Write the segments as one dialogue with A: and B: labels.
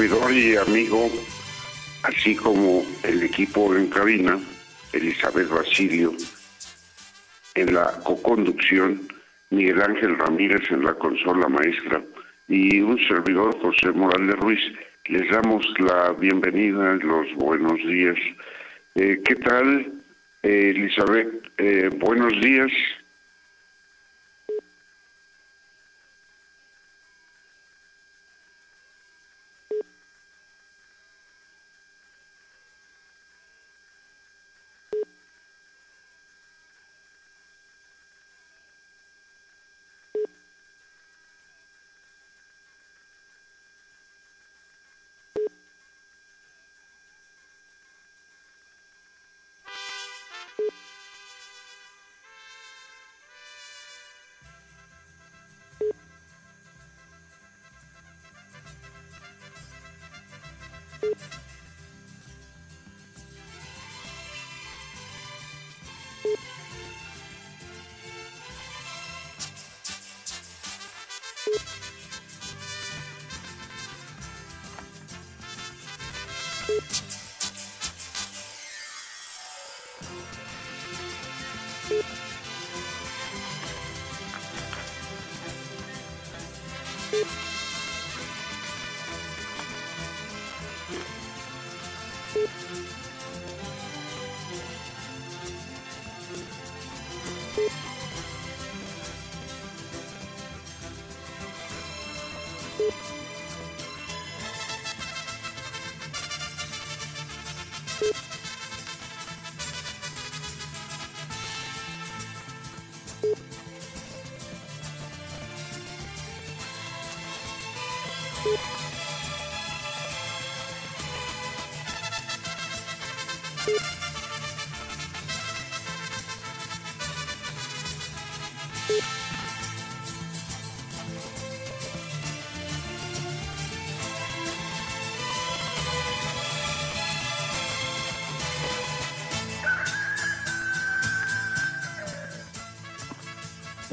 A: Servidor y amigo, así como el equipo en cabina, Elizabeth Basilio, en la coconducción, Miguel Ángel Ramírez en la consola maestra y un servidor, José Morales Ruiz, les damos la bienvenida, los buenos días. Eh, ¿Qué tal, eh, Elizabeth? Eh, buenos días.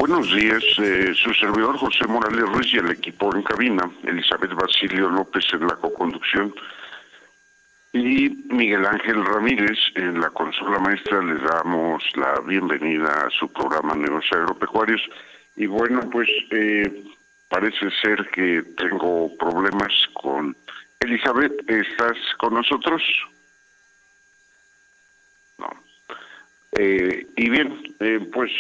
A: Buenos días, eh, su servidor José Morales Ruiz y el equipo en cabina, Elizabeth Basilio López en la coconducción y Miguel Ángel Ramírez en la consola maestra les damos la bienvenida a su programa Negocios Agropecuarios y bueno pues eh, parece ser que tengo problemas con Elizabeth, ¿estás con nosotros? No. Eh, y bien, pues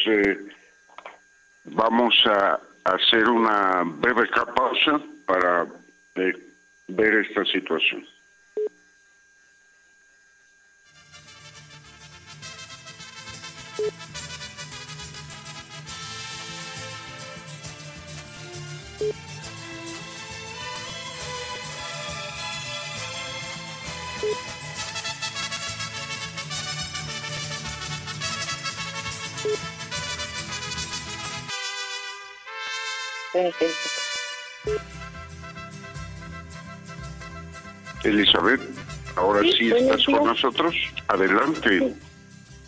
A: Vamos a hacer una breve pausa para eh, ver esta situación. Elizabeth, ahora sí, estás con nosotros. Adelante.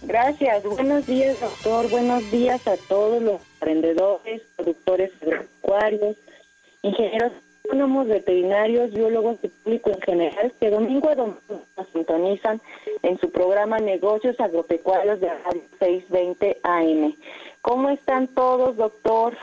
B: Gracias. Buenos días, doctor. Buenos días a todos los emprendedores, productores agropecuarios, ingenieros agrónomos, veterinarios, biólogos y público en general que domingo a domingo nos sintonizan en su programa Negocios Agropecuarios de Radio 620 AM. ¿Cómo están todos, doctor?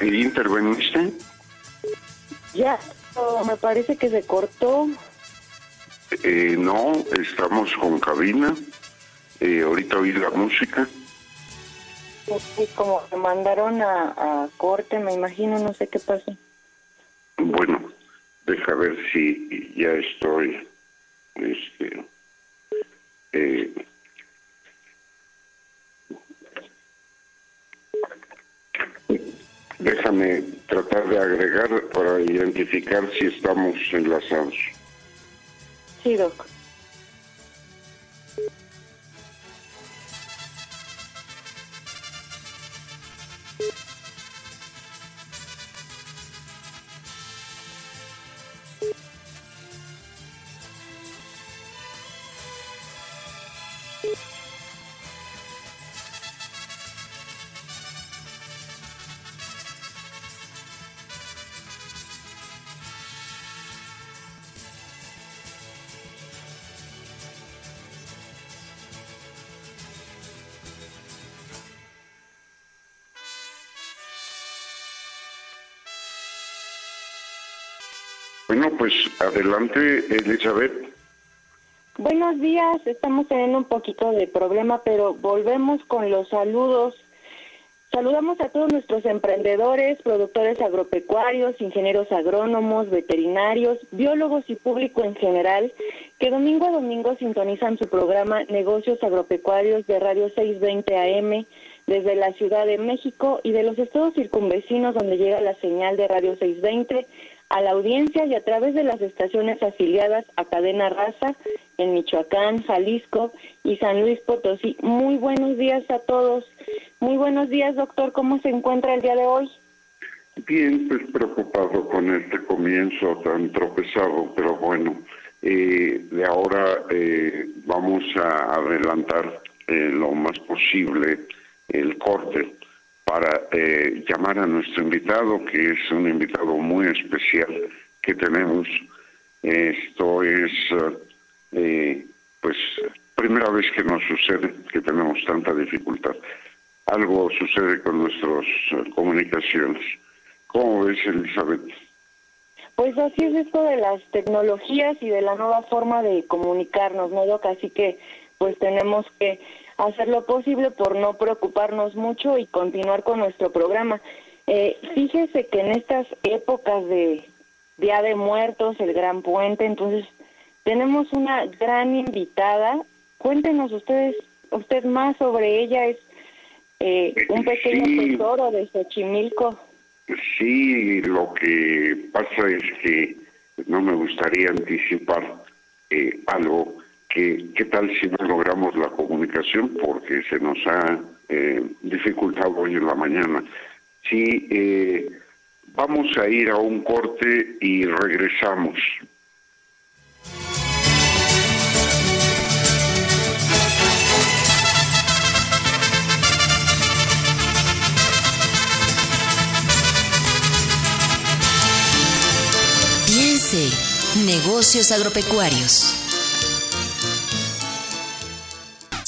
A: Eh, ¿Ya interveniste?
B: Ya, me parece que se cortó.
A: Eh, no, estamos con cabina. Eh, ahorita oí la música.
B: Sí, como me mandaron a, corte, me imagino, no sé qué pasó.
A: Bueno, deja ver si ya estoy. Este, eh, Déjame tratar de agregar para identificar si estamos enlazados.
B: Sí, Doc.
A: Bueno, pues adelante, Elizabeth.
B: Buenos días, estamos teniendo un poquito de problema, pero volvemos con los saludos. Saludamos a todos nuestros emprendedores, productores agropecuarios, ingenieros agrónomos, veterinarios, biólogos y público en general, que domingo a domingo sintonizan su programa Negocios Agropecuarios de Radio 620 AM desde la Ciudad de México y de los estados circunvecinos donde llega la señal de Radio 620 a la audiencia y a través de las estaciones afiliadas a Cadena Raza en Michoacán, Jalisco y San Luis Potosí. Muy buenos días a todos. Muy buenos días, doctor. ¿Cómo se encuentra el día de hoy?
A: Bien, pues preocupado con este comienzo tan tropezado, pero bueno, eh, de ahora eh, vamos a adelantar eh, lo más posible el corte para eh, llamar a nuestro invitado, que es un invitado muy especial que tenemos. Esto es, eh, pues, primera vez que nos sucede que tenemos tanta dificultad. Algo sucede con nuestras eh, comunicaciones. ¿Cómo ves, Elizabeth?
B: Pues así es esto de las tecnologías y de la nueva forma de comunicarnos, ¿no, Doc? Así que, pues tenemos que hacer lo posible por no preocuparnos mucho y continuar con nuestro programa. Eh, fíjese que en estas épocas de Día de Muertos, el Gran Puente, entonces tenemos una gran invitada. Cuéntenos ustedes, usted más sobre ella. Es eh, un pequeño tesoro de Xochimilco.
A: Sí, lo que pasa es que no me gustaría anticipar eh, algo ¿Qué, tal si no logramos la comunicación? Porque se nos ha eh, dificultado hoy en la mañana. Sí, eh, vamos a ir a un corte y regresamos.
C: Piense, negocios agropecuarios.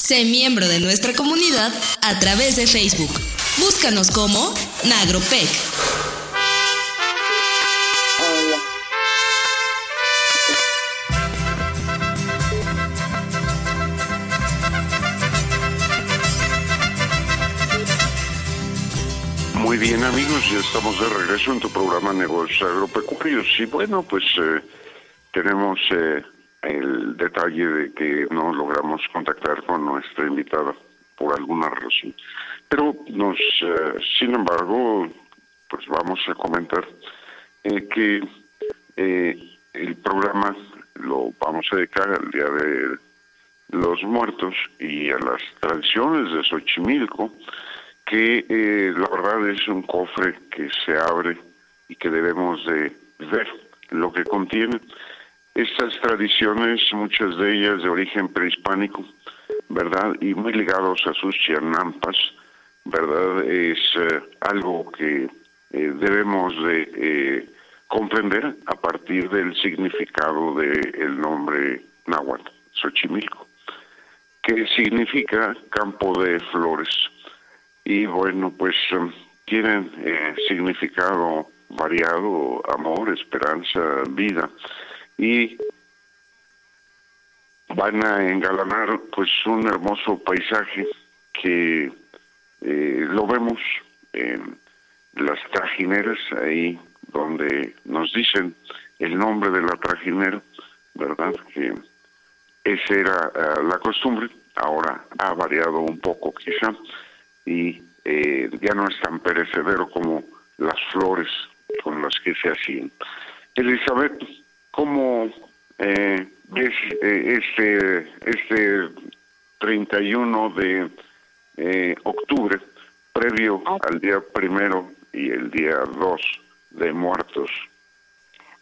C: Sé miembro de nuestra comunidad a través de Facebook. Búscanos como Nagropec.
A: Muy bien amigos, ya estamos de regreso en tu programa Negocios Agropecuarios y bueno, pues eh, tenemos... Eh, el detalle de que no logramos contactar con nuestra invitada por alguna razón. Pero nos, eh, sin embargo, pues vamos a comentar que el programa lo vamos a dedicar al Día de los Muertos y a las tradiciones de Xochimilco que eh, la verdad es un cofre que se abre y que debemos de ver lo que contiene. Estas tradiciones, muchas de ellas de origen prehispánico, ¿verdad? Y muy ligados a sus chianampas, ¿verdad? Es eh, algo que eh, debemos de comprender a partir del significado del nombre náhuatl, Xochimilco, que significa campo de flores y bueno, pues um, tienen eh, significado variado, amor, esperanza, vida y van a engalanar pues un hermoso paisaje que eh, lo vemos en las trajineras ahí donde nos dicen el nombre de la trajinera, ¿verdad? Que esa era eh, la costumbre, ahora ha variado un poco quizá, y eh, ya no es tan perecedero como las flores con las que se hacían. Elizabeth, ¿cómo eh, ves eh, este, este 31 de eh, octubre, previo ah. al día primero y el día 2 de muertos?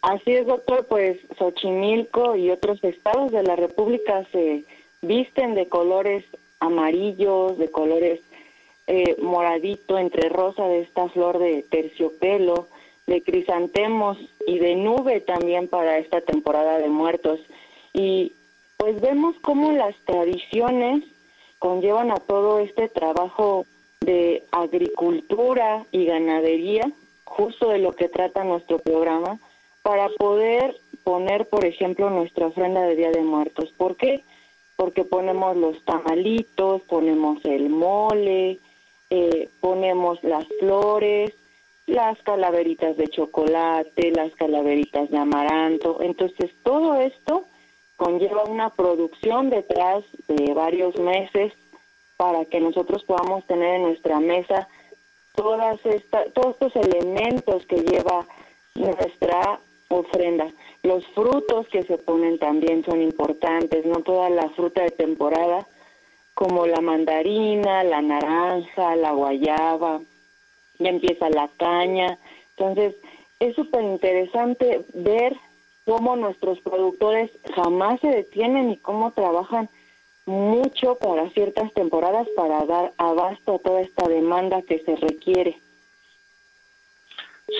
B: Así es, doctor, pues Xochimilco y otros estados de la República se visten de colores amarillos, de colores eh, moradito entre rosa de esta flor de terciopelo, de crisantemos y de nube también para esta temporada de muertos. Y pues vemos cómo las tradiciones conllevan a todo este trabajo de agricultura y ganadería, justo de lo que trata nuestro programa, para poder poner, por ejemplo, nuestra ofrenda de Día de Muertos. ¿Por qué? Porque ponemos los tamalitos, ponemos el mole, eh, ponemos las flores, las calaveritas de chocolate, las calaveritas de amaranto. Entonces, todo esto conlleva una producción detrás de varios meses para que nosotros podamos tener en nuestra mesa todas todos estos elementos que lleva nuestra ofrenda. Los frutos que se ponen también son importantes, no toda la fruta de temporada como la mandarina, la naranja, la guayaba, ya empieza la caña. Entonces, es súper interesante ver cómo nuestros productores jamás se detienen y cómo trabajan mucho para ciertas temporadas para dar abasto a toda esta demanda que se requiere.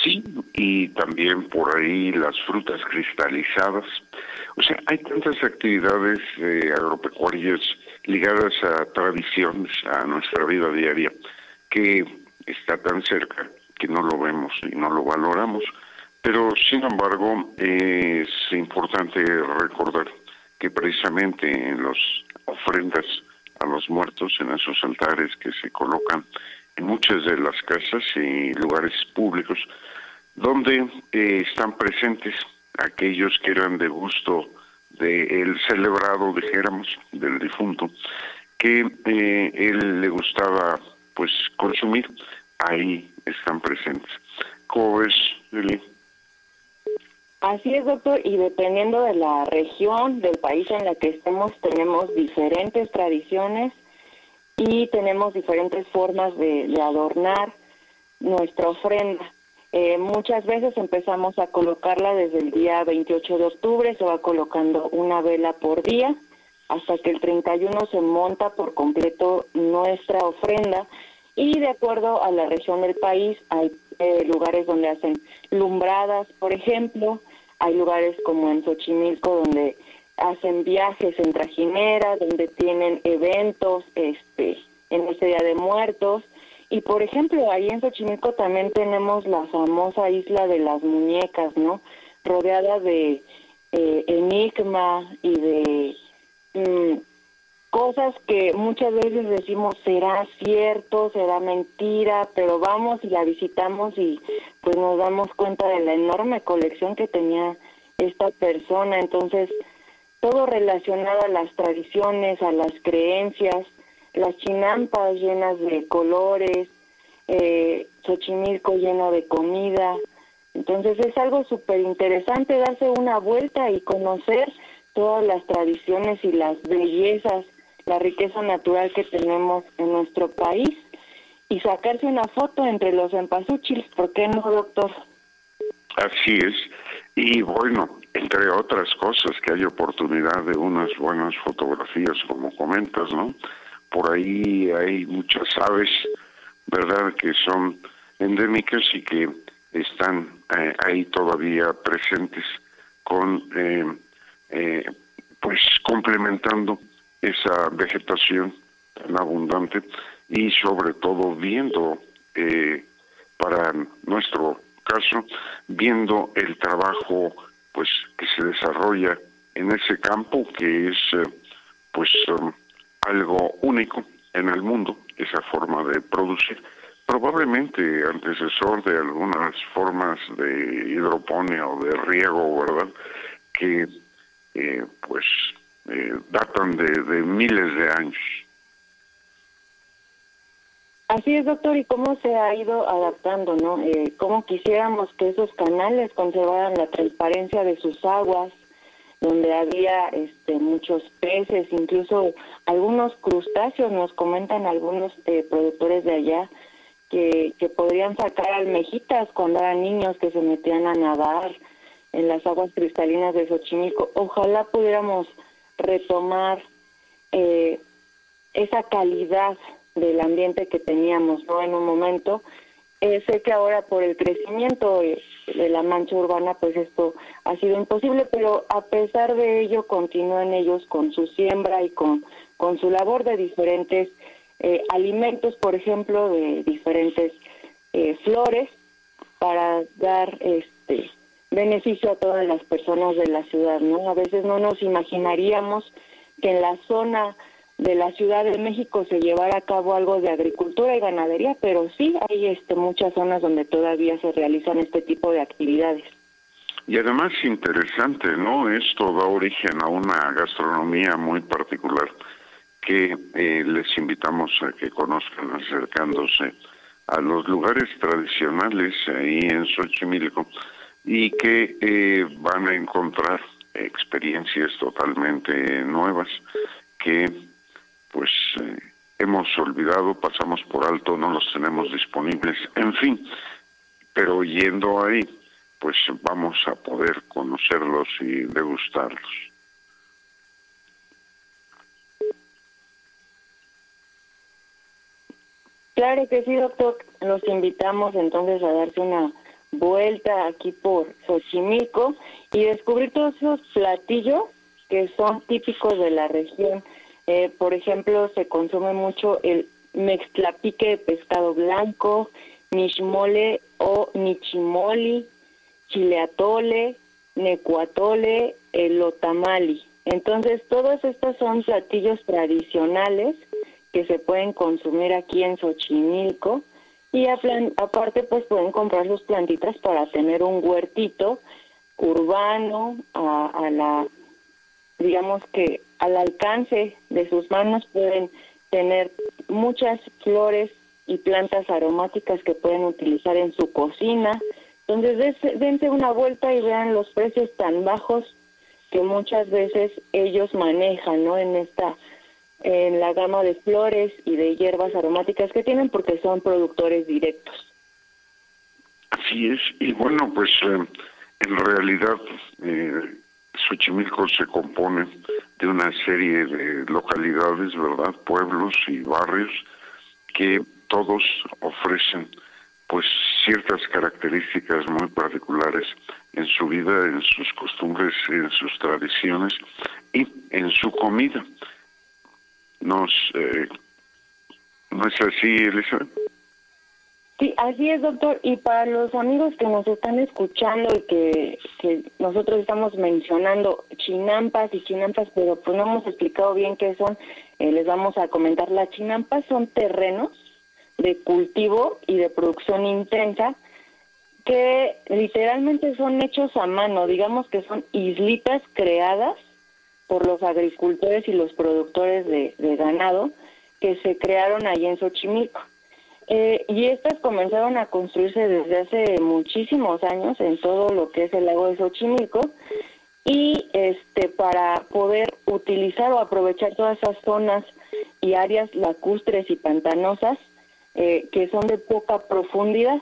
A: Sí, y también por ahí las frutas cristalizadas. O sea, hay tantas actividades eh, agropecuarias ligadas a tradiciones, a nuestra vida diaria, que está tan cerca que no lo vemos y no lo valoramos. Pero, sin embargo, es importante recordar que precisamente en las ofrendas a los muertos, en esos altares que se colocan en muchas de las casas y lugares públicos, donde eh, están presentes aquellos que eran de gusto del celebrado, dijéramos, del difunto, que eh, él le gustaba pues consumir, ahí están presentes. ¿Cómo ves, Lili?
B: Así es, doctor, y dependiendo de la región, del país en la que estemos, tenemos diferentes tradiciones y tenemos diferentes formas de, de adornar nuestra ofrenda. Eh, muchas veces empezamos a colocarla desde el día 28 de octubre, se va colocando una vela por día, hasta que el 31 se monta por completo nuestra ofrenda y de acuerdo a la región del país hay eh, lugares donde hacen lumbradas, por ejemplo, hay lugares como en Xochimilco donde hacen viajes en trajinera, donde tienen eventos este en este Día de Muertos y por ejemplo, ahí en Xochimilco también tenemos la famosa isla de las muñecas, ¿no? Rodeada de eh, enigma y de mm, cosas que muchas veces decimos será cierto, será mentira, pero vamos y la visitamos y pues nos damos cuenta de la enorme colección que tenía esta persona. Entonces, todo relacionado a las tradiciones, a las creencias, las chinampas llenas de colores, eh, Xochimilco lleno de comida. Entonces es algo súper interesante darse una vuelta y conocer todas las tradiciones y las bellezas la riqueza natural que tenemos en nuestro país y sacarse una foto entre los empasuchis, ¿por qué no, doctor?
A: Así es. Y bueno, entre otras cosas, que hay oportunidad de unas buenas fotografías, como comentas, ¿no? Por ahí hay muchas aves, ¿verdad?, que son endémicas y que están eh, ahí todavía presentes con, eh, eh, pues, complementando esa vegetación tan abundante y sobre todo viendo, eh, para nuestro caso, viendo el trabajo pues que se desarrolla en ese campo que es eh, pues um, algo único en el mundo, esa forma de producir, probablemente antecesor de algunas formas de hidroponía o de riego, ¿verdad? Que eh, pues eh, datan de, de miles de años.
B: Así es, doctor, y cómo se ha ido adaptando, ¿no? Eh, cómo quisiéramos que esos canales conservaran la transparencia de sus aguas, donde había este, muchos peces, incluso algunos crustáceos, nos comentan algunos eh, productores de allá, que, que podrían sacar almejitas cuando eran niños que se metían a nadar en las aguas cristalinas de Xochimilco. Ojalá pudiéramos retomar eh, esa calidad del ambiente que teníamos no en un momento eh, sé que ahora por el crecimiento de la mancha urbana pues esto ha sido imposible pero a pesar de ello continúan ellos con su siembra y con con su labor de diferentes eh, alimentos por ejemplo de diferentes flores para dar este beneficio a todas las personas de la ciudad, ¿no? A veces no nos imaginaríamos que en la zona de la Ciudad de México se llevara a cabo algo de agricultura y ganadería, pero sí hay este muchas zonas donde todavía se realizan este tipo de actividades.
A: Y además interesante, ¿no? Esto da origen a una gastronomía muy particular que eh, les invitamos a que conozcan acercándose a los lugares tradicionales ahí en Xochimilco y que eh, van a encontrar experiencias totalmente nuevas que pues eh, hemos olvidado, pasamos por alto, no los tenemos disponibles, en fin, pero yendo ahí, pues vamos a poder conocerlos y degustarlos.
B: Claro que sí, doctor. Los invitamos entonces a darse una vuelta aquí por Xochimilco y descubrir todos esos platillos que son típicos de la región. Eh, por ejemplo, se consume mucho el mextlapique de pescado blanco, nishmole o nichimoli, chileatole, necuatole, el otamali. Entonces, todos estos son platillos tradicionales que se pueden consumir aquí en Xochimilco y aparte pues pueden comprar sus plantitas para tener un huertito urbano a, la digamos que al alcance de sus manos pueden tener muchas flores y plantas aromáticas que pueden utilizar en su cocina. Entonces, dense una vuelta y vean los precios tan bajos que muchas veces ellos manejan, ¿no? En esta en la gama de flores y de hierbas aromáticas que tienen porque son productores directos.
A: Así es, y bueno, pues eh, en realidad eh, Xochimilco se compone de una serie de localidades, ¿verdad? Pueblos y barrios que todos ofrecen pues ciertas características muy particulares en su vida, en sus costumbres, en sus tradiciones y en su comida nos... Eh, ¿No es así, Elizabeth?
B: Sí, así es, doctor. Y para los amigos que nos están escuchando y que, nosotros estamos mencionando chinampas y chinampas, pero pues no hemos explicado bien qué son, eh, les vamos a comentar. Las chinampas son terrenos de cultivo y de producción intensa que literalmente son hechos a mano, digamos que son islitas creadas por los agricultores y los productores de, ganado que se crearon allí en Xochimilco. Eh, y estas comenzaron a construirse desde hace muchísimos años en todo lo que es el lago de Xochimilco y este para poder utilizar o aprovechar todas esas zonas y áreas lacustres y pantanosas eh, que son de poca profundidad.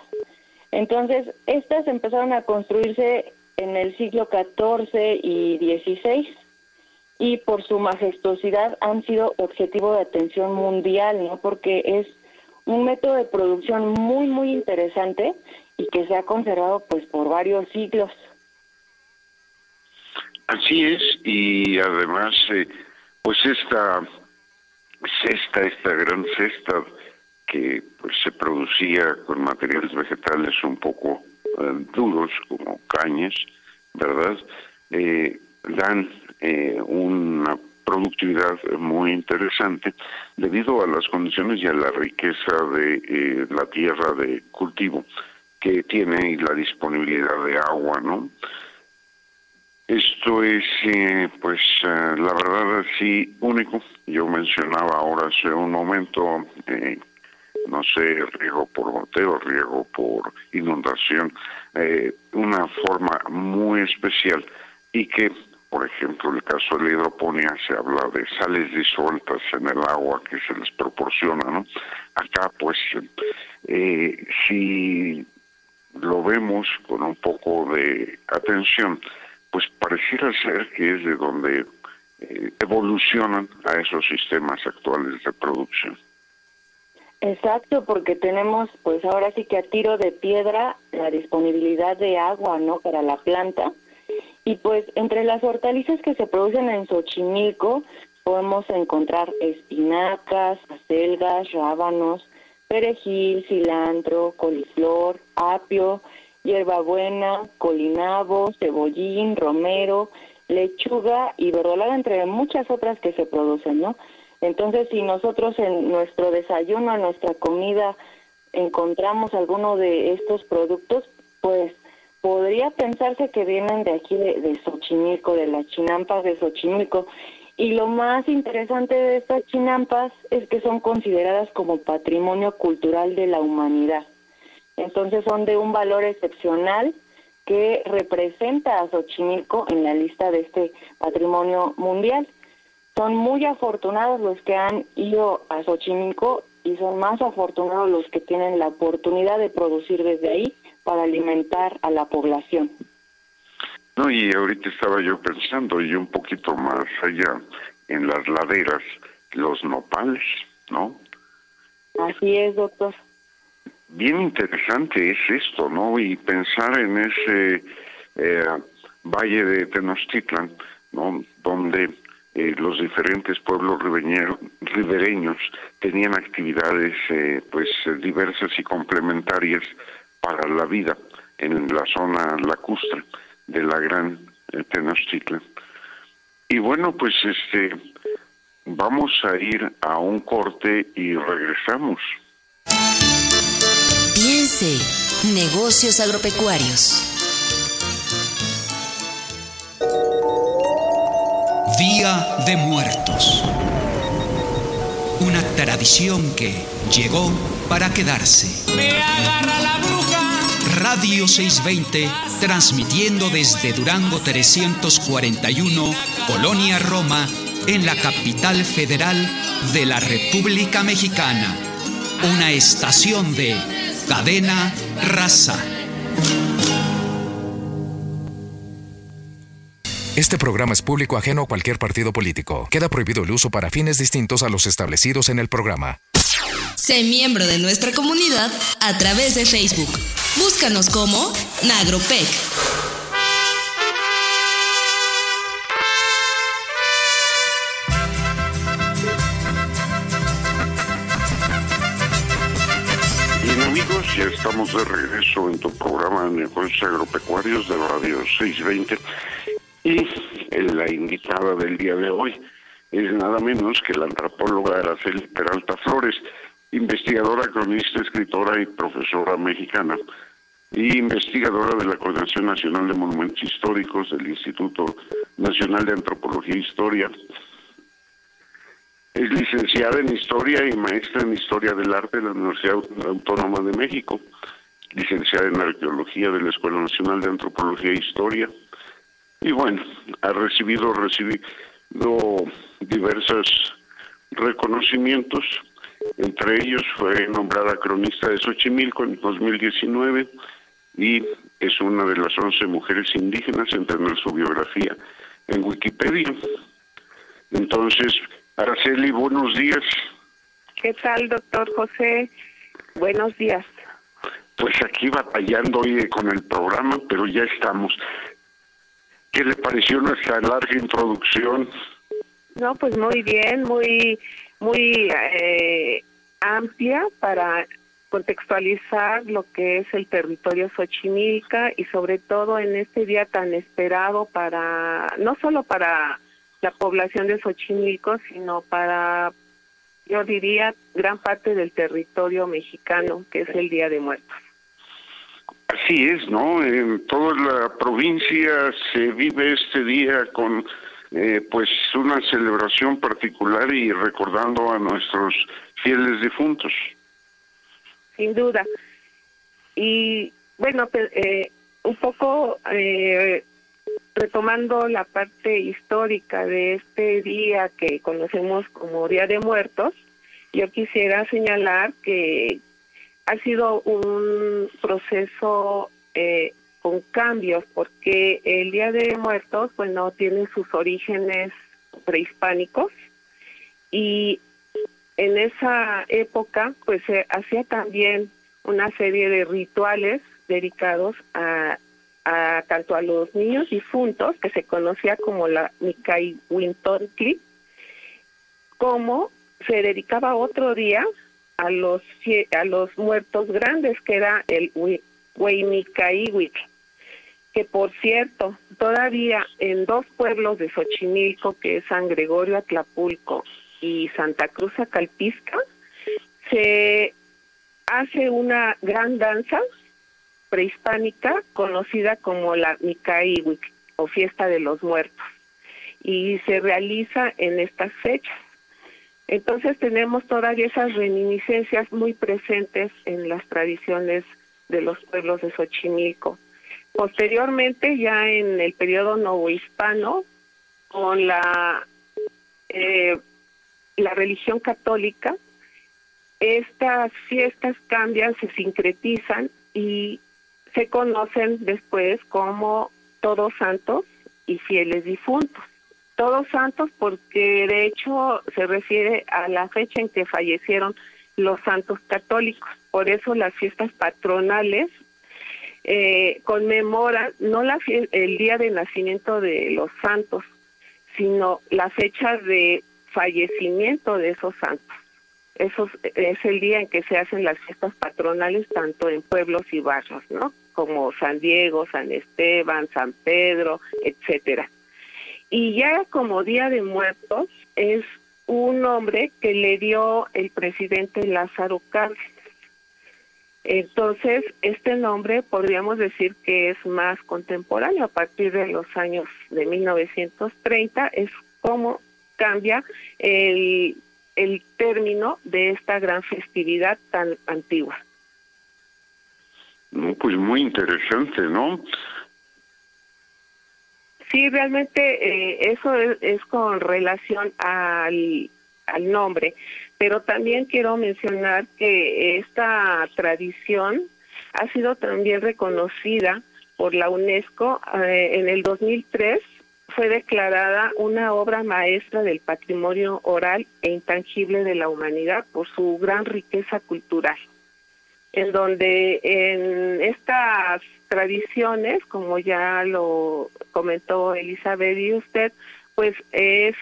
B: Entonces, estas empezaron a construirse en el siglo XIV y XVI y por su majestuosidad han sido objetivo de atención mundial, ¿no? Porque es un método de producción muy, muy interesante y que se ha conservado pues por varios siglos.
A: Así es, y además, eh, pues esta cesta, esta gran cesta que pues se producía con materiales vegetales un poco eh, duros, como cañas, ¿verdad? Eh, dan eh, una productividad muy interesante debido a las condiciones y a la riqueza de eh, la tierra de cultivo que tiene y la disponibilidad de agua, ¿no? Esto es, eh, pues, eh, la verdad, sí, único. Yo mencionaba ahora hace un momento, no sé, riego por goteo, riego por inundación, una forma muy especial y que por ejemplo, el caso de la hidroponía se habla de sales disueltas en el agua que se les proporciona, ¿no? Acá, pues, eh, si lo vemos con un poco de atención, pues pareciera ser que es de donde eh, evolucionan a esos sistemas actuales de producción.
B: Exacto, porque tenemos, pues ahora sí que a tiro de piedra la disponibilidad de agua, ¿no? Para la planta y pues entre las hortalizas que se producen en Xochimilco podemos encontrar espinacas, acelgas, rábanos, perejil, cilantro, coliflor, apio, hierbabuena, colinabo, cebollín, romero, lechuga y verdolaga, entre muchas otras que se producen, ¿no? Entonces, si nosotros en nuestro desayuno, en nuestra comida, encontramos alguno de estos productos, pues podría pensarse que vienen de aquí, de, Xochimilco, de las chinampas de Xochimilco. Y lo más interesante de estas chinampas es que son consideradas como patrimonio cultural de la humanidad. Entonces son de un valor excepcional que representa a Xochimilco en la lista de este patrimonio mundial. Son muy afortunados los que han ido a Xochimilco y son más afortunados los que tienen la oportunidad de producir desde ahí para alimentar a la población.
A: No, y ahorita estaba yo pensando, y un poquito más allá, en las laderas, los nopales, ¿no?
B: Así es, doctor.
A: Bien interesante es esto, ¿no? Y pensar en ese eh, valle de Tenochtitlan, ¿no? Donde eh, los diferentes pueblos ribereños tenían actividades, eh, pues, diversas y complementarias para la vida en la zona lacustre de la gran eh, Tenochtitlan. Y bueno, pues este vamos a ir a un corte y regresamos.
C: Piense, negocios agropecuarios.
D: Día de Muertos. Una tradición que llegó para quedarse.
E: Me agarra la
D: Radio 620, transmitiendo desde Durango 341, Colonia Roma, en la capital federal de la República Mexicana. Una estación de cadena raza.
F: Este programa es público ajeno a cualquier partido político. Queda prohibido el uso para fines distintos a los establecidos en el programa.
C: Sé miembro de nuestra comunidad a través de Facebook. Búscanos como Nagropec.
A: Bien amigos, ya estamos de regreso en tu programa de negocios agropecuarios de Radio 620 y la invitada del día de hoy es nada menos que la antropóloga Araceli Peralta Flores, investigadora, cronista, escritora y profesora mexicana y investigadora de la Coordinación Nacional de Monumentos Históricos del Instituto Nacional de Antropología e Historia. Es licenciada en Historia y maestra en Historia del Arte de la Universidad Autónoma de México, licenciada en Arqueología de la Escuela Nacional de Antropología e Historia. Y bueno, ha recibido, recibido diversos reconocimientos, entre ellos fue nombrada cronista de Xochimilco en 2019 y es una de las 11 mujeres indígenas en tener su biografía en Wikipedia. Entonces, Araceli, buenos días.
E: ¿Qué tal, doctor José? Buenos días.
A: Pues aquí batallando hoy con el programa, pero ya estamos. ¿Qué le pareció nuestra larga introducción?
E: No, pues muy bien, muy, muy eh, amplia para contextualizar lo que es el territorio Xochimilca y sobre todo en este día tan esperado para, no solo para la población de Xochimilco, sino para, yo diría, gran parte del territorio mexicano, que es el Día de Muertos.
A: Así es, ¿no? En toda la provincia se vive este día con eh, pues una celebración particular y recordando a nuestros fieles difuntos.
E: Sin duda. Y bueno, eh, un poco eh, retomando la parte histórica de este día que conocemos como Día de Muertos, yo quisiera señalar que ha sido un proceso eh, con cambios porque el Día de Muertos, bueno, tiene sus orígenes prehispánicos y en esa época pues se hacía también una serie de rituales dedicados a, a tanto a los niños difuntos que se conocía como la Mikai como se dedicaba otro día a los a los muertos grandes que era el Hueymicaihuitl que por cierto todavía en dos pueblos de Xochimilco que es San Gregorio Atlapulco y Santa Cruz Acalpisca se hace una gran danza prehispánica conocida como la Micaíhuic o fiesta de los muertos y se realiza en estas fechas entonces tenemos todavía esas reminiscencias muy presentes en las tradiciones de los pueblos de Xochimilco. Posteriormente, ya en el periodo novohispano, con la, eh, la religión católica, estas fiestas cambian, se sincretizan y se conocen después como todos santos y fieles difuntos. Todos Santos porque de hecho se refiere a la fecha en que fallecieron los santos católicos. Por eso las fiestas patronales eh, conmemoran no la el día de nacimiento de los santos, sino la fecha de fallecimiento de esos santos. Eso es el día en que se hacen las fiestas patronales tanto en pueblos y barrios, ¿no? Como San Diego, San Esteban, San Pedro, etcétera. Y ya como Día de Muertos es un nombre que le dio el presidente Lázaro Cárdenas. Entonces, este nombre podríamos decir que es más contemporáneo a partir de los años de 1930, es como cambia el, el término de esta gran festividad tan antigua.
A: pues muy interesante, ¿no?
E: Sí, realmente eh, eso es, con relación al, al nombre, pero también quiero mencionar que esta tradición ha sido también reconocida por la UNESCO eh, en el 2003 fue declarada una obra maestra del patrimonio oral e intangible de la humanidad por su gran riqueza cultural en donde en estas tradiciones, como ya lo comentó Elizabeth y usted, pues es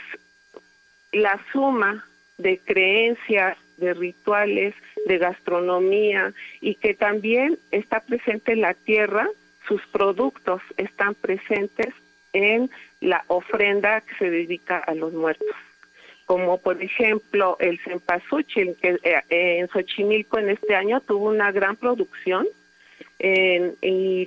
E: la suma de creencias de rituales, de gastronomía y que también está presente en la tierra, sus productos están presentes en la ofrenda que se dedica a los muertos como por ejemplo el cempasúchil, que eh, en Xochimilco en este año tuvo una gran producción y,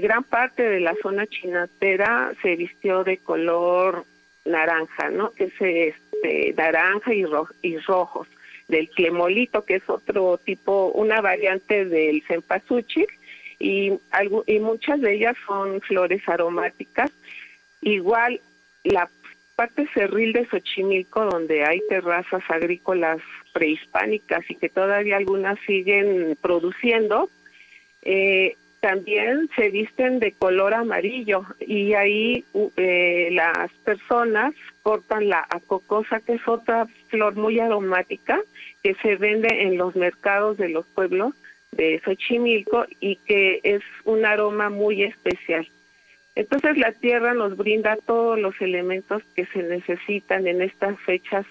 E: gran parte de la zona chinatera se vistió de color naranja, ¿no? Que es este, naranja y, y rojos, del clemolito, que es otro tipo, una variante del cempasúchil, y, y muchas de ellas son flores aromáticas. Igual la parte cerril de Xochimilco, donde hay terrazas agrícolas prehispánicas y que todavía algunas siguen produciendo, eh, también se visten de color amarillo y ahí eh, las personas cortan la acocosa, que es otra flor muy aromática que se vende en los mercados de los pueblos de Xochimilco y que es un aroma muy especial. Entonces la tierra nos brinda todos los elementos que se necesitan en estas fechas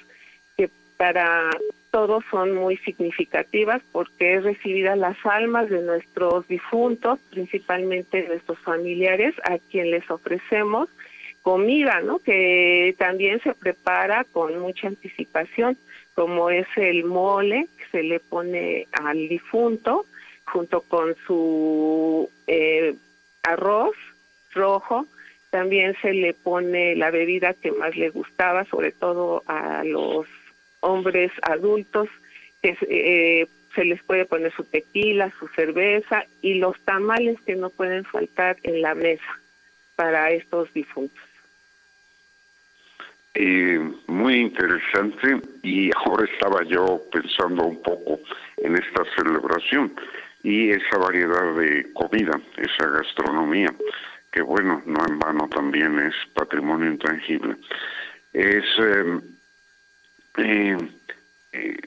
E: que para todos son muy significativas porque es recibida las almas de nuestros difuntos, principalmente de nuestros familiares, a quien les ofrecemos comida, ¿no? Que también se prepara con mucha anticipación, como es el mole que se le pone al difunto junto con su eh, arroz rojo, también se le pone la bebida que más le gustaba, sobre todo a los hombres adultos, que eh, se les puede poner su tequila, su cerveza y los tamales que no pueden faltar en la mesa para estos difuntos.
A: Eh, muy interesante y ahora estaba yo pensando un poco en esta celebración y esa variedad de comida, esa gastronomía que bueno, no en vano también es patrimonio intangible, es em, eh, eh,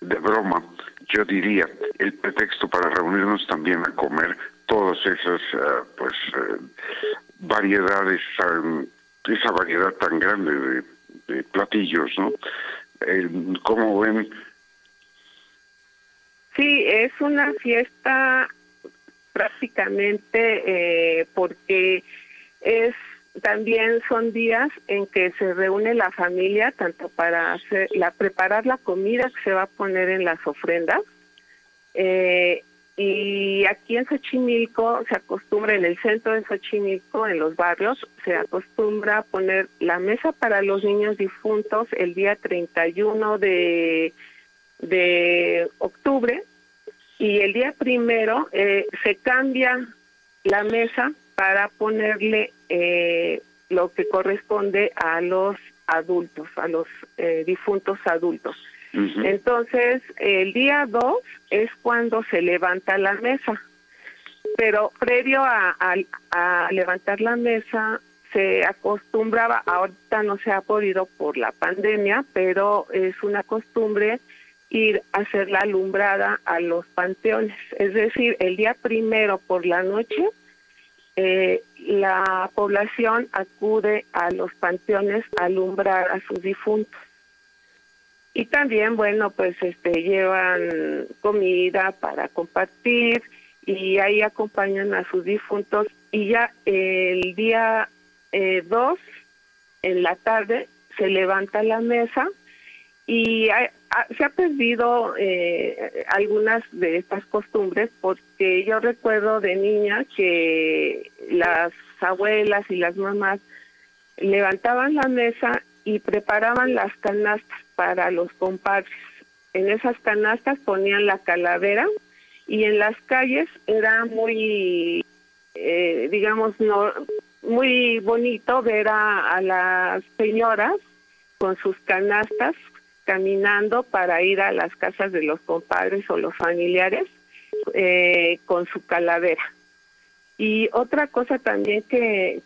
A: de broma, yo diría, el pretexto para reunirnos también a comer todas esas eh, pues variedades, esa variedad tan grande de, de platillos, ¿no? ¿Cómo ven?
E: Sí, es una fiesta prácticamente eh, porque es también son días en que se reúne la familia tanto para hacer la preparar la comida que se va a poner en las ofrendas. Eh, y aquí en Xochimilco se acostumbra en el centro de Xochimilco en los barrios se acostumbra a poner la mesa para los niños difuntos el día 31 de de octubre. Y el día primero eh, se cambia la mesa para ponerle eh, lo que corresponde a los adultos, a los eh, difuntos adultos. Entonces, el día 2 es cuando se levanta la mesa, pero previo a, a levantar la mesa se acostumbraba, ahorita no se ha podido por la pandemia, pero es una costumbre ir a hacer la alumbrada a los panteones. Es decir, el día primero por la noche, eh, la población acude a los panteones a alumbrar a sus difuntos. Y también, bueno, pues este llevan comida para compartir y ahí acompañan a sus difuntos y ya el día 2 eh, en la tarde se levanta la mesa y se ha perdido eh, algunas de estas costumbres porque yo recuerdo de niña que las abuelas y las mamás levantaban la mesa y preparaban las canastas para los compadres. En esas canastas ponían la calavera y en las calles era muy, eh, digamos, no, muy bonito ver a las señoras con sus canastas caminando para ir a las casas de los compadres o los familiares eh, con su calavera. Y otra cosa también que,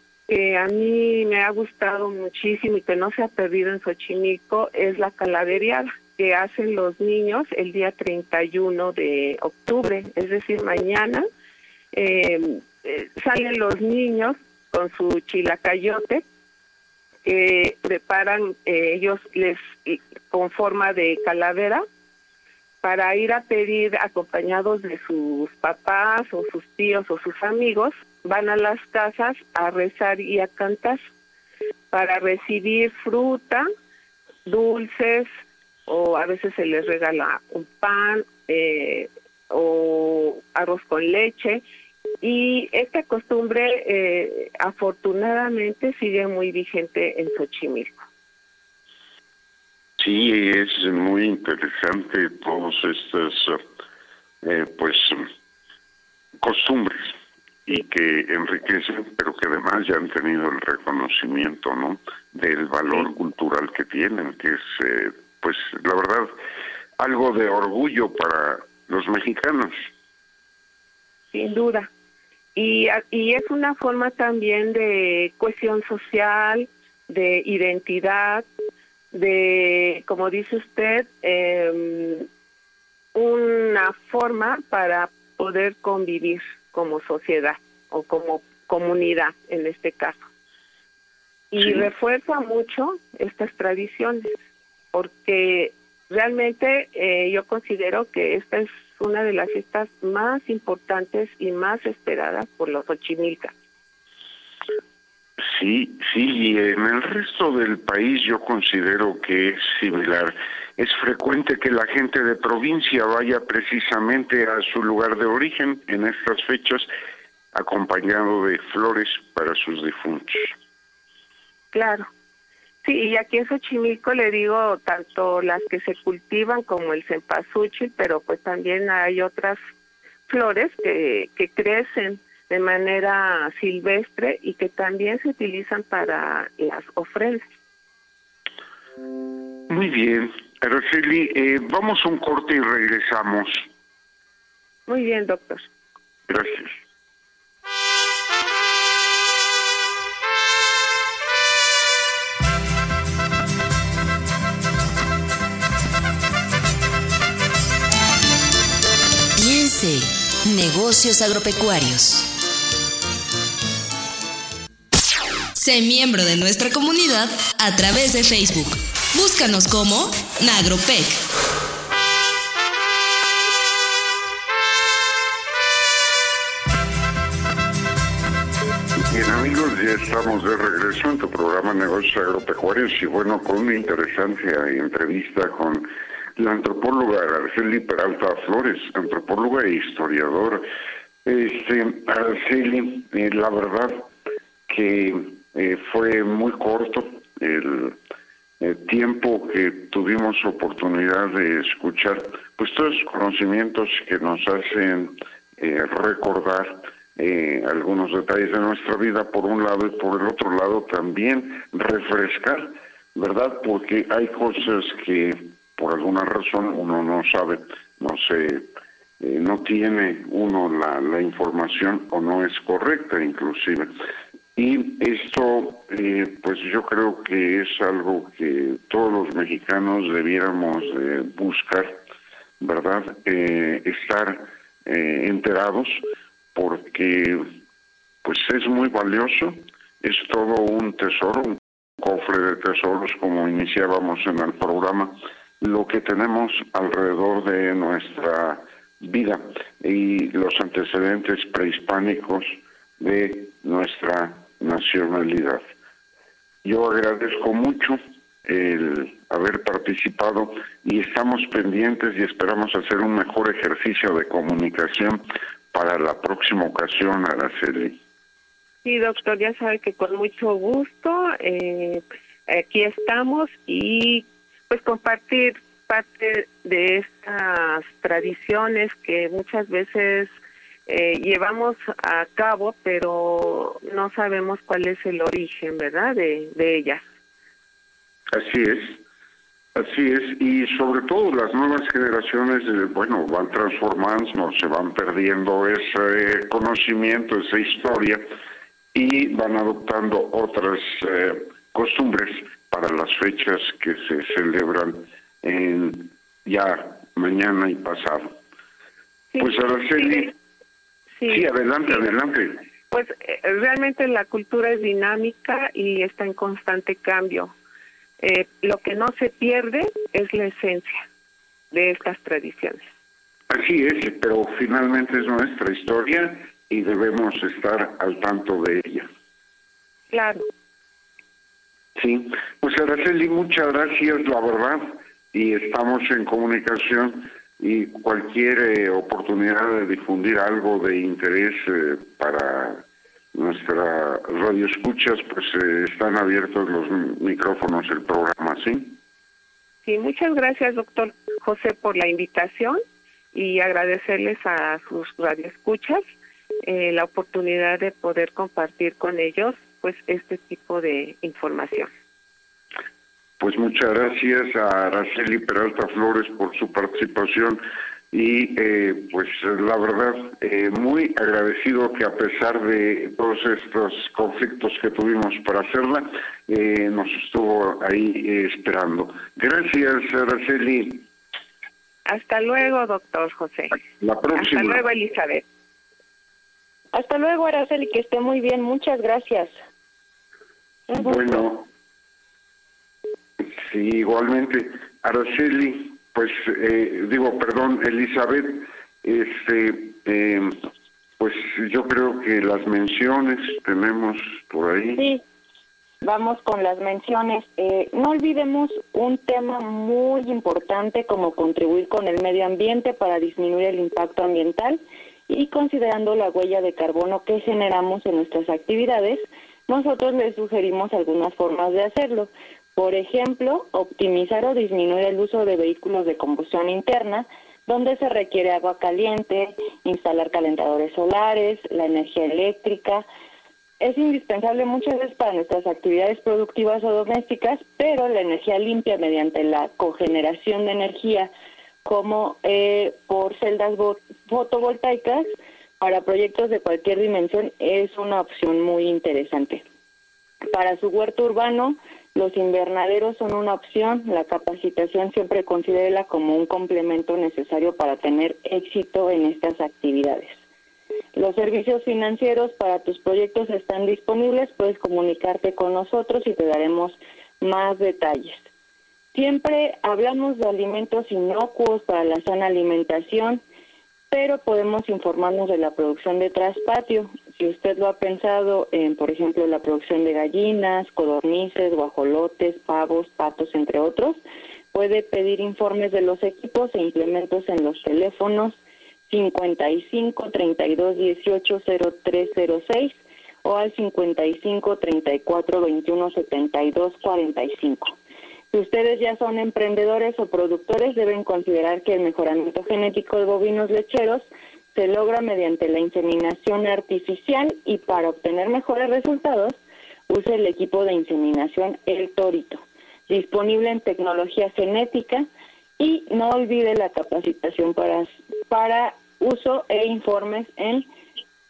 E: a mí me ha gustado muchísimo y que no se ha perdido en Xochimilco es la calaveriada que hacen los niños el día 31 de octubre, es decir, mañana eh, eh, salen los niños con su chilacayote que preparan ellos les con forma de calavera para ir a pedir acompañados de sus papás o sus tíos o sus amigos, van a las casas a rezar y a cantar para recibir fruta, dulces o a veces se les regala un pan eh, o arroz con leche y esta costumbre eh, afortunadamente sigue muy vigente en Xochimilco.
A: Sí, es muy interesante todas estas eh, pues costumbres y que enriquecen, pero que además ya han tenido el reconocimiento, ¿no? Del valor cultural que tienen, que es, eh, pues, la verdad, algo de orgullo para los mexicanos.
E: Sin duda. Y, y es una forma también de cohesión social, de identidad, de, como dice usted, eh, una forma para poder convivir como sociedad o como comunidad en este caso. Y refuerza mucho estas tradiciones, porque realmente eh, yo considero que esta es una de las fiestas más importantes y más esperadas por los ochimilcas.
A: Sí, sí, y en el resto del país yo considero que es similar. Es frecuente que la gente de provincia vaya precisamente a su lugar de origen en estas fechas acompañado de flores para sus difuntos.
E: Claro. Sí, y aquí en Xochimilco le digo tanto las que se cultivan como el cempasúchil, pero pues también hay otras flores que, que crecen de manera silvestre y que también se utilizan para las ofrendas.
A: Muy bien, Araceli, eh, vamos a un corte y regresamos.
E: Muy bien, doctor.
A: Gracias.
C: Negocios agropecuarios. Sé miembro de nuestra comunidad a través de Facebook. Búscanos como Nagropec.
A: Bien amigos, ya estamos de regreso en tu programa Negocios Agropecuarios y bueno, con una interesante entrevista con la antropóloga Araceli Peralta Flores, antropóloga e historiadora. Este, Araceli, eh, la verdad que eh, fue muy corto el, tiempo que tuvimos oportunidad de escuchar, pues todos los conocimientos que nos hacen eh, recordar eh, algunos detalles de nuestra vida por un lado y por el otro lado también refrescar, ¿verdad? Porque hay cosas que por alguna razón uno no sabe, no sé, no tiene uno la, la información o no es correcta inclusive. Y esto, eh, pues yo creo que es algo que todos los mexicanos debiéramos buscar, ¿verdad? Eh, estar eh, enterados, porque pues es muy valioso, es todo un tesoro, un cofre de tesoros, como iniciábamos en el programa, lo que tenemos alrededor de nuestra vida y los antecedentes prehispánicos de nuestra nacionalidad. Yo agradezco mucho el haber participado y estamos pendientes y esperamos hacer un mejor ejercicio de comunicación para la próxima ocasión, Araceli.
E: Sí, doctor, ya sabe que con mucho gusto eh, aquí estamos y pues compartir parte de estas tradiciones que muchas veces eh, llevamos a cabo, pero no sabemos cuál es el origen, ¿verdad?, de, de ellas.
A: Así es, así es, y sobre todo las nuevas generaciones, eh, bueno, van transformando, se van perdiendo ese conocimiento, esa historia, y van adoptando otras eh, costumbres para las fechas que se celebran en ya mañana y pasado. pues Araceli, Sí, adelante, adelante.
E: Pues eh, realmente la cultura es dinámica y está en constante cambio. Eh, lo que no se pierde es la esencia. de estas tradiciones.
A: Así es, pero finalmente es nuestra historia y debemos estar al tanto de ella.
E: Claro.
A: Sí, pues Araceli, muchas gracias, la verdad, y estamos en comunicación y cualquier eh, oportunidad de difundir algo de interés eh, para nuestra radio escuchas, pues eh, están abiertos los micrófonos del programa, ¿sí?
E: Sí, muchas gracias, doctor José, por la invitación y agradecerles a sus radioescuchas eh, la oportunidad de poder compartir con ellos pues este tipo de información.
A: Pues muchas gracias a Araceli Peralta Flores por su participación y eh, pues la verdad eh, muy agradecido que a pesar de todos estos conflictos que tuvimos para hacerla, eh, nos estuvo ahí esperando. Gracias, Araceli.
E: Hasta luego, doctor José.
A: La próxima.
E: Hasta luego, Elizabeth.
B: Hasta luego, Araceli, que esté muy bien. Muchas gracias.
A: Bueno, sí, igualmente. Araceli, pues eh, digo, perdón, Elizabeth, este, eh, pues yo creo que las menciones tenemos por ahí.
B: Sí, vamos con las menciones. Eh, no olvidemos un tema muy importante como contribuir con el medio ambiente para disminuir el impacto ambiental y considerando la huella de carbono que generamos en nuestras actividades, nosotros les sugerimos algunas formas de hacerlo. Por ejemplo, optimizar o disminuir el uso de vehículos de combustión interna, donde se requiere agua caliente, instalar calentadores solares, la energía eléctrica. Es indispensable muchas veces para nuestras actividades productivas o domésticas, pero la energía limpia mediante la cogeneración de energía como eh, por celdas fotovoltaicas para proyectos de cualquier dimensión es una opción muy interesante. Para su huerto urbano, los invernaderos son una opción, la capacitación siempre considérela como un complemento necesario para tener éxito en estas actividades. Los servicios financieros para tus proyectos están disponibles, puedes comunicarte con nosotros y te daremos más detalles. Siempre hablamos de alimentos inocuos para la sana alimentación, pero podemos informarnos de la producción de traspatio si usted lo ha pensado en, por ejemplo, la producción de gallinas, codornices, guajolotes, pavos, patos, entre otros, puede pedir informes de los equipos e implementos en los teléfonos 55 32 18 0306 o al 55 34 21 72 45. Si ustedes ya son emprendedores o productores, deben considerar que el mejoramiento genético de bovinos lecheros se logra mediante la inseminación artificial y para obtener mejores resultados use el equipo de inseminación El Torito, disponible en tecnología genética y no olvide la capacitación para, para uso e informes en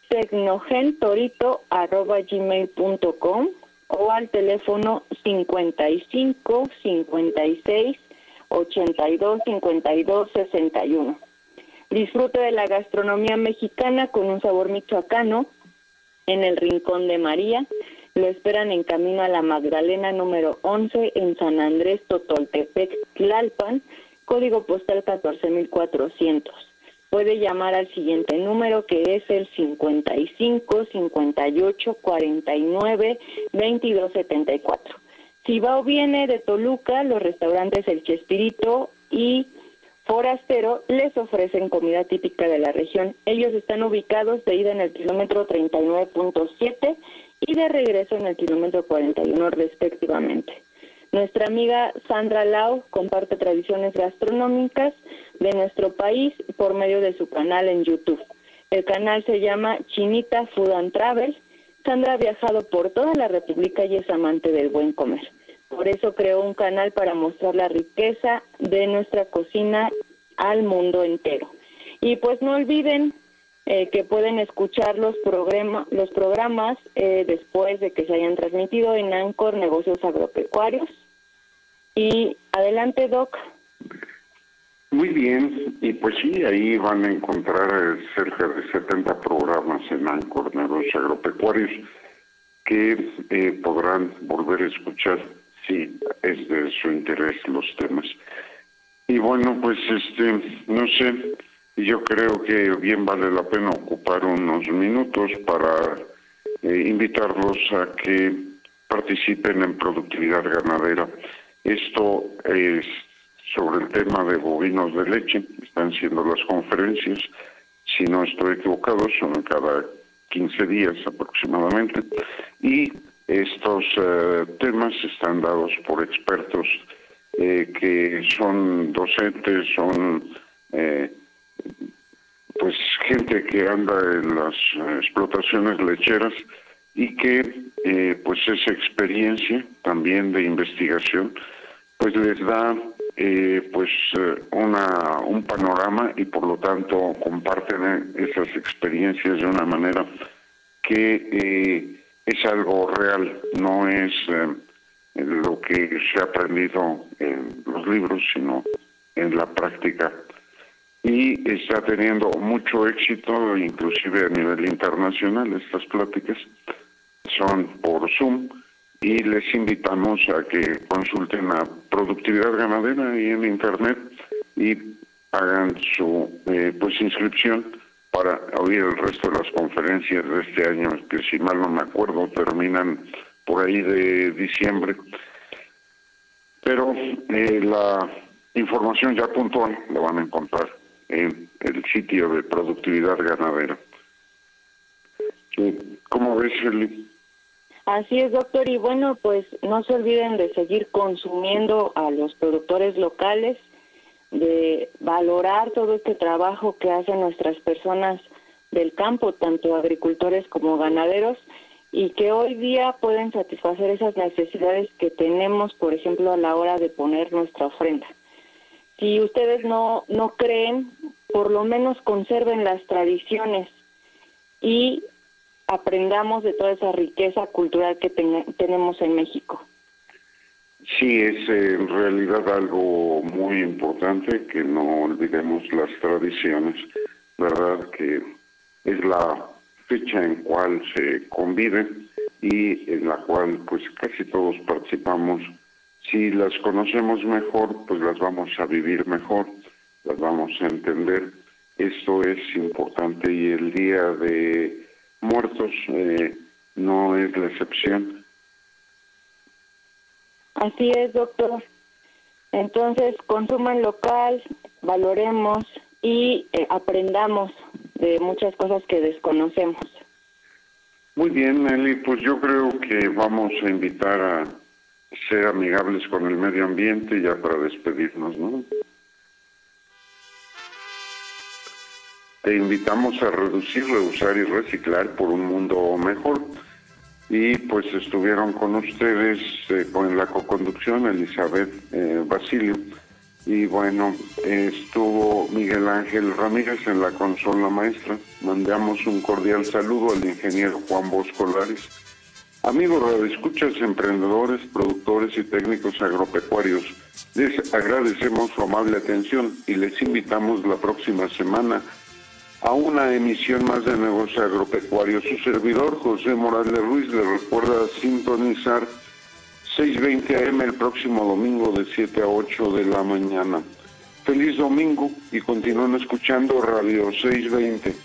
B: tecnogentorito.gmail.com o al teléfono 55 56 82 52 61. Disfrute de la gastronomía mexicana con un sabor michoacano en el Rincón de María. Lo esperan en camino a la Magdalena número 11 en San Andrés Totoltepec, Tlalpan, código postal 14400. Puede llamar al siguiente número que es el 55 58 49 22 74. Si va o viene de Toluca, los restaurantes El Chespirito y forastero les ofrecen comida típica de la región. Ellos están ubicados de ida en el kilómetro 39.7 y de regreso en el kilómetro 41 respectivamente. Nuestra amiga Sandra Lau comparte tradiciones gastronómicas de nuestro país por medio de su canal en YouTube. El canal se llama Chinita Food and Travel. Sandra ha viajado por toda la República y es amante del buen comer. Por eso creó un canal para mostrar la riqueza de nuestra cocina al mundo entero. Y pues no olviden eh, que pueden escuchar los, los programas eh, después de que se hayan transmitido en ANCOR Negocios Agropecuarios. Y adelante, Doc.
A: Muy bien, y pues sí, ahí van a encontrar eh, cerca de 70 programas en ANCOR Negocios Agropecuarios que podrán volver a escuchar Sí, es de su interés los temas. Y bueno, pues este, no sé, yo creo que bien vale la pena ocupar unos minutos para eh, invitarlos a que participen en productividad ganadera. Esto es sobre el tema de bovinos de leche, están siendo las conferencias, si no estoy equivocado, son cada 15 días aproximadamente, y estos eh, temas están dados por expertos eh, que son docentes, son eh, pues gente que anda en las explotaciones lecheras y que pues esa experiencia también de investigación pues les da pues una un panorama y por lo tanto comparten esas experiencias de una manera que es algo real, no es eh, lo que se ha aprendido en los libros, sino en la práctica. Y está teniendo mucho éxito, inclusive a nivel internacional, estas pláticas son por Zoom y les invitamos a que consulten la productividad ganadera ahí en Internet y hagan su eh, pues inscripción para oír el resto de las conferencias de este año, que si mal no me acuerdo terminan por ahí de diciembre. Pero eh, la información ya puntual la van a encontrar en el sitio de productividad ganadera. ¿Cómo ves, Eli?
B: Así es, doctor. Y bueno, pues no se olviden de seguir consumiendo a los productores locales de valorar todo este trabajo que hacen nuestras personas del campo, tanto agricultores como ganaderos, y que hoy día pueden satisfacer esas necesidades que tenemos, por ejemplo, a la hora de poner nuestra ofrenda. Si ustedes no, no creen, por lo menos conserven las tradiciones y aprendamos de toda esa riqueza cultural que tenemos en México.
A: Sí, es en realidad algo muy importante que no olvidemos las tradiciones, ¿verdad? Que es la fecha en cual se convive y en la cual pues casi todos participamos. Si las conocemos mejor, pues las vamos a vivir mejor, las vamos a entender. Esto es importante y el Día de Muertos eh, no es la excepción
B: Así es, doctor. Entonces, consuman local, valoremos y eh, aprendamos de muchas cosas que desconocemos.
A: Muy bien, Eli, pues yo creo que vamos a invitar a ser amigables con el medio ambiente ya para despedirnos, ¿no? Te invitamos a reducir, reusar y reciclar por un mundo mejor. Y pues estuvieron con ustedes eh, con la coconducción Elizabeth eh, Basilio. Y bueno estuvo Miguel Ángel Ramírez en la consola maestra. Mandamos un cordial saludo al ingeniero Juan Bosco Lares. Amigos radioescuchas emprendedores productores y técnicos agropecuarios les agradecemos su amable atención y les invitamos la próxima semana a una emisión más de Negocios Agropecuarios. Su servidor, José Morales Ruiz, le recuerda sintonizar 6.20 AM el próximo domingo de 7 a 8 de la mañana. Feliz domingo y continúen escuchando Radio 620.